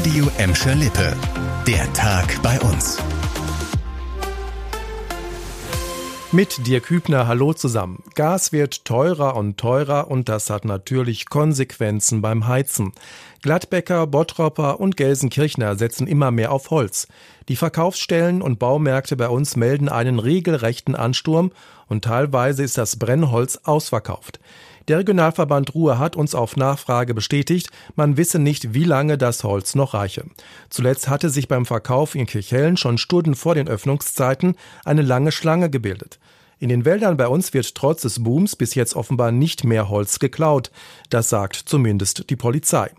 Radio Emscher Lippe. Der Tag bei uns. Mit Dirk Hübner, hallo zusammen. Gas wird teurer und teurer und das hat natürlich Konsequenzen beim Heizen. Gladbecker, Bottropper und Gelsenkirchner setzen immer mehr auf Holz. Die Verkaufsstellen und Baumärkte bei uns melden einen regelrechten Ansturm und teilweise ist das Brennholz ausverkauft. Der Regionalverband Ruhr hat uns auf Nachfrage bestätigt, man wisse nicht, wie lange das Holz noch reiche. Zuletzt hatte sich beim Verkauf in Kirchhellen schon Stunden vor den Öffnungszeiten eine lange Schlange gebildet. In den Wäldern bei uns wird trotz des Booms bis jetzt offenbar nicht mehr Holz geklaut. Das sagt zumindest die Polizei.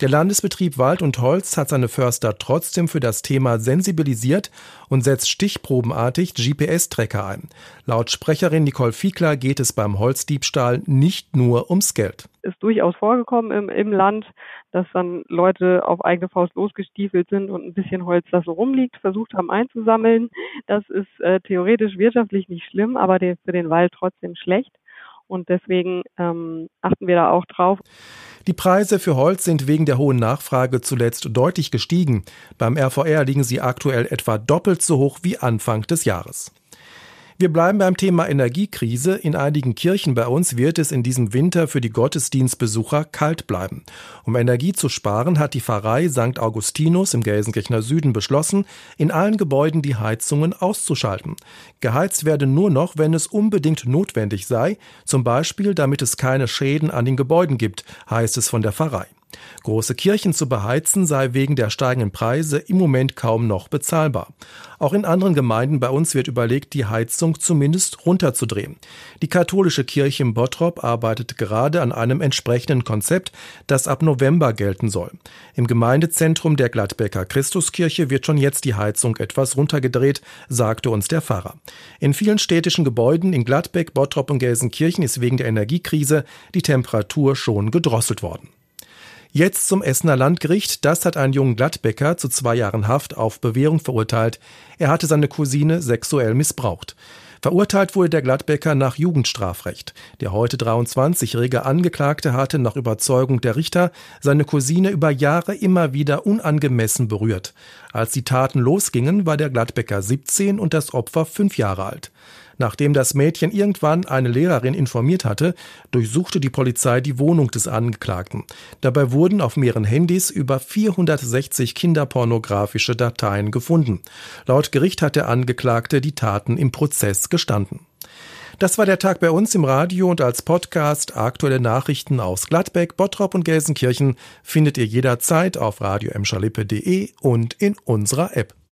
Der Landesbetrieb Wald und Holz hat seine Förster trotzdem für das Thema sensibilisiert und setzt stichprobenartig GPS-Tracker ein. Laut Sprecherin Nicole Fiegler geht es beim Holzdiebstahl nicht nur ums Geld. Ist durchaus vorgekommen im, im Land, dass dann Leute auf eigene Faust losgestiefelt sind und ein bisschen Holz, das so rumliegt, versucht haben einzusammeln. Das ist äh, theoretisch wirtschaftlich nicht schlimm, aber der, für den Wald trotzdem schlecht. Und deswegen ähm, achten wir da auch drauf. Die Preise für Holz sind wegen der hohen Nachfrage zuletzt deutlich gestiegen. Beim RVR liegen sie aktuell etwa doppelt so hoch wie Anfang des Jahres. Wir bleiben beim Thema Energiekrise. In einigen Kirchen bei uns wird es in diesem Winter für die Gottesdienstbesucher kalt bleiben. Um Energie zu sparen, hat die Pfarrei St. Augustinus im Gelsenkirchener Süden beschlossen, in allen Gebäuden die Heizungen auszuschalten. Geheizt werde nur noch, wenn es unbedingt notwendig sei, zum Beispiel damit es keine Schäden an den Gebäuden gibt, heißt es von der Pfarrei. Große Kirchen zu beheizen sei wegen der steigenden Preise im Moment kaum noch bezahlbar. Auch in anderen Gemeinden bei uns wird überlegt, die Heizung zumindest runterzudrehen. Die katholische Kirche in Bottrop arbeitet gerade an einem entsprechenden Konzept, das ab November gelten soll. Im Gemeindezentrum der Gladbecker Christuskirche wird schon jetzt die Heizung etwas runtergedreht, sagte uns der Pfarrer. In vielen städtischen Gebäuden in Gladbeck, Bottrop und Gelsenkirchen ist wegen der Energiekrise die Temperatur schon gedrosselt worden. Jetzt zum Essener Landgericht. Das hat einen jungen Gladbecker zu zwei Jahren Haft auf Bewährung verurteilt. Er hatte seine Cousine sexuell missbraucht. Verurteilt wurde der Gladbecker nach Jugendstrafrecht. Der heute 23-jährige Angeklagte hatte nach Überzeugung der Richter seine Cousine über Jahre immer wieder unangemessen berührt. Als die Taten losgingen, war der Gladbecker 17 und das Opfer fünf Jahre alt. Nachdem das Mädchen irgendwann eine Lehrerin informiert hatte, durchsuchte die Polizei die Wohnung des Angeklagten. Dabei wurden auf mehreren Handys über 460 kinderpornografische Dateien gefunden. Laut Gericht hat der Angeklagte die Taten im Prozess gestanden. Das war der Tag bei uns im Radio und als Podcast. Aktuelle Nachrichten aus Gladbeck, Bottrop und Gelsenkirchen findet ihr jederzeit auf radio und in unserer App.